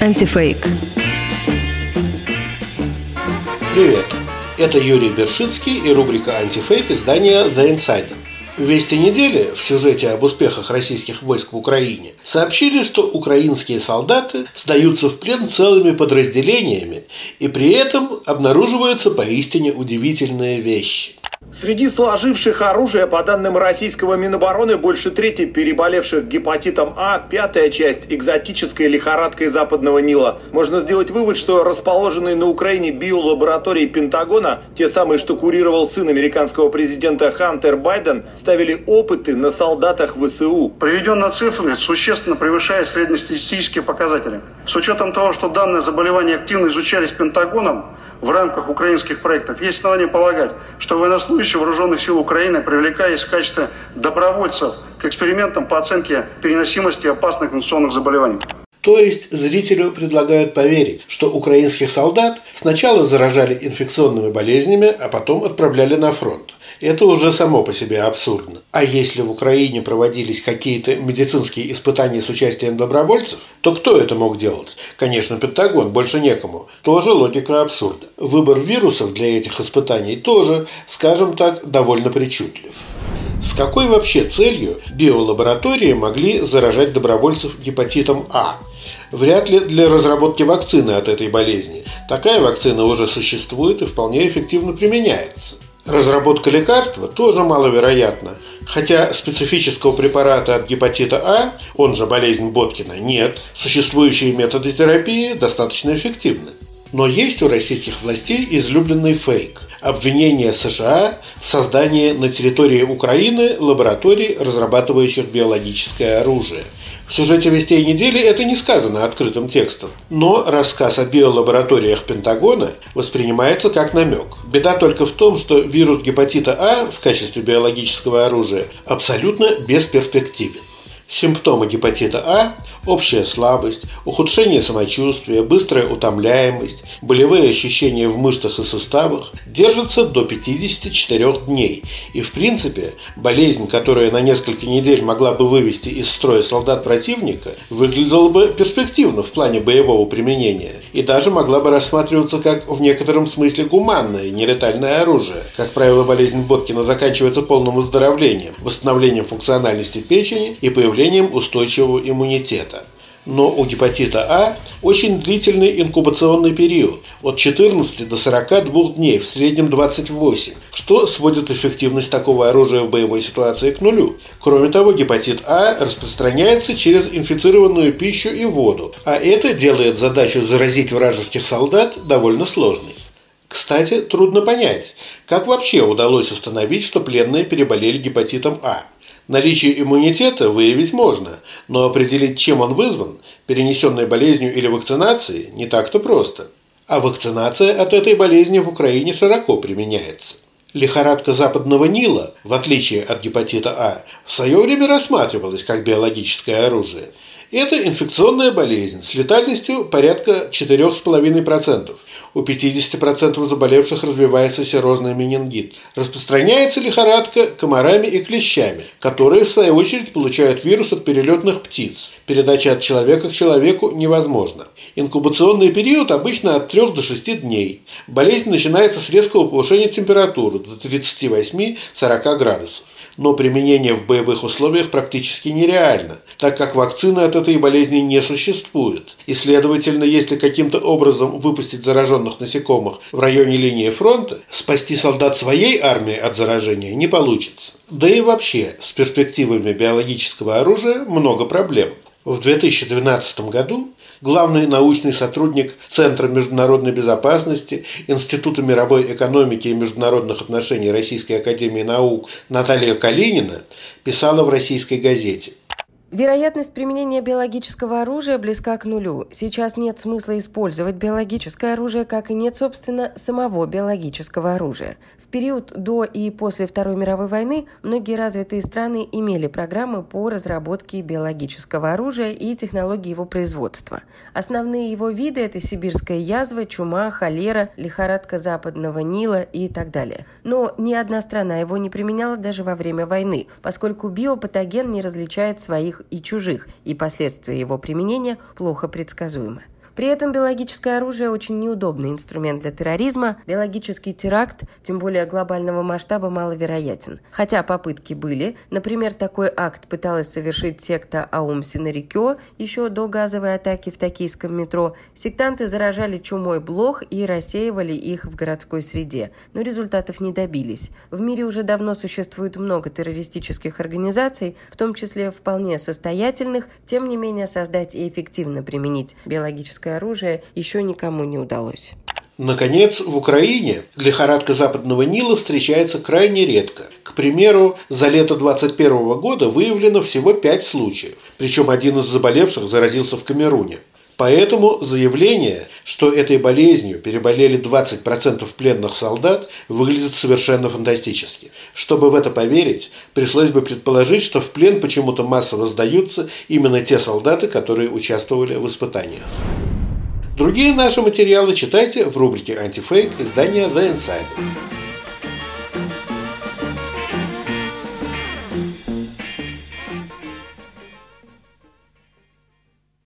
Антифейк. Привет! Это Юрий Бершицкий и рубрика «Антифейк» издания «The Insider». «Вести недели» в сюжете об успехах российских войск в Украине сообщили, что украинские солдаты сдаются в плен целыми подразделениями, и при этом обнаруживаются поистине удивительные вещи. Среди сложивших оружие, по данным российского Минобороны, больше трети переболевших гепатитом А, пятая часть экзотической лихорадкой Западного Нила. Можно сделать вывод, что расположенные на Украине биолаборатории Пентагона, те самые, что курировал сын американского президента Хантер Байден, ставили опыты на солдатах ВСУ. Приведенная цифры существенно превышает среднестатистические показатели. С учетом того, что данное заболевание активно изучались Пентагоном, в рамках украинских проектов, есть основания полагать, что военнослужащие вооруженных сил Украины привлекались в качестве добровольцев к экспериментам по оценке переносимости опасных инфекционных заболеваний. То есть зрителю предлагают поверить, что украинских солдат сначала заражали инфекционными болезнями, а потом отправляли на фронт. Это уже само по себе абсурдно. А если в Украине проводились какие-то медицинские испытания с участием добровольцев, то кто это мог делать? Конечно, Пентагон, больше некому. Тоже логика абсурда. Выбор вирусов для этих испытаний тоже, скажем так, довольно причудлив. С какой вообще целью биолаборатории могли заражать добровольцев гепатитом А? Вряд ли для разработки вакцины от этой болезни. Такая вакцина уже существует и вполне эффективно применяется. Разработка лекарства тоже маловероятна, хотя специфического препарата от гепатита А, он же болезнь Боткина, нет, существующие методы терапии достаточно эффективны. Но есть у российских властей излюбленный фейк – обвинение США в создании на территории Украины лабораторий, разрабатывающих биологическое оружие – в сюжете «Вестей недели» это не сказано открытым текстом, но рассказ о биолабораториях Пентагона воспринимается как намек. Беда только в том, что вирус гепатита А в качестве биологического оружия абсолютно бесперспективен. Симптомы гепатита А – общая слабость, ухудшение самочувствия, быстрая утомляемость, болевые ощущения в мышцах и суставах – держатся до 54 дней. И в принципе, болезнь, которая на несколько недель могла бы вывести из строя солдат противника, выглядела бы перспективно в плане боевого применения и даже могла бы рассматриваться как в некотором смысле гуманное, нелетальное оружие. Как правило, болезнь Боткина заканчивается полным выздоровлением, восстановлением функциональности печени и появлением устойчивого иммунитета. Но у гепатита А очень длительный инкубационный период – от 14 до 42 дней, в среднем 28, что сводит эффективность такого оружия в боевой ситуации к нулю. Кроме того, гепатит А распространяется через инфицированную пищу и воду, а это делает задачу заразить вражеских солдат довольно сложной. Кстати, трудно понять, как вообще удалось установить, что пленные переболели гепатитом А – Наличие иммунитета выявить можно, но определить, чем он вызван, перенесенной болезнью или вакцинацией, не так-то просто. А вакцинация от этой болезни в Украине широко применяется. Лихорадка западного Нила, в отличие от гепатита А, в свое время рассматривалась как биологическое оружие. Это инфекционная болезнь с летальностью порядка 4,5%, у 50% заболевших развивается серозный менингит. Распространяется лихорадка комарами и клещами, которые, в свою очередь, получают вирус от перелетных птиц. Передача от человека к человеку невозможна. Инкубационный период обычно от 3 до 6 дней. Болезнь начинается с резкого повышения температуры до 38-40 градусов но применение в боевых условиях практически нереально, так как вакцины от этой болезни не существует. И следовательно, если каким-то образом выпустить зараженных насекомых в районе линии фронта, спасти солдат своей армии от заражения не получится. Да и вообще, с перспективами биологического оружия много проблем. В 2012 году главный научный сотрудник Центра международной безопасности Института мировой экономики и международных отношений Российской академии наук Наталья Калинина писала в российской газете – Вероятность применения биологического оружия близка к нулю. Сейчас нет смысла использовать биологическое оружие, как и нет, собственно, самого биологического оружия. В период до и после Второй мировой войны многие развитые страны имели программы по разработке биологического оружия и технологии его производства. Основные его виды – это сибирская язва, чума, холера, лихорадка западного Нила и так далее. Но ни одна страна его не применяла даже во время войны, поскольку биопатоген не различает своих своих и чужих, и последствия его применения плохо предсказуемы. При этом биологическое оружие очень неудобный инструмент для терроризма. Биологический теракт, тем более глобального масштаба, маловероятен. Хотя попытки были. Например, такой акт пыталась совершить секта Аум Синарикё еще до газовой атаки в токийском метро. Сектанты заражали чумой блох и рассеивали их в городской среде. Но результатов не добились. В мире уже давно существует много террористических организаций, в том числе вполне состоятельных. Тем не менее, создать и эффективно применить биологическое химическое оружие еще никому не удалось. Наконец, в Украине лихорадка Западного Нила встречается крайне редко. К примеру, за лето 2021 года выявлено всего 5 случаев, причем один из заболевших заразился в Камеруне. Поэтому заявление, что этой болезнью переболели 20% пленных солдат, выглядит совершенно фантастически. Чтобы в это поверить, пришлось бы предположить, что в плен почему-то массово сдаются именно те солдаты, которые участвовали в испытаниях. Другие наши материалы читайте в рубрике «Антифейк» издания The Insider.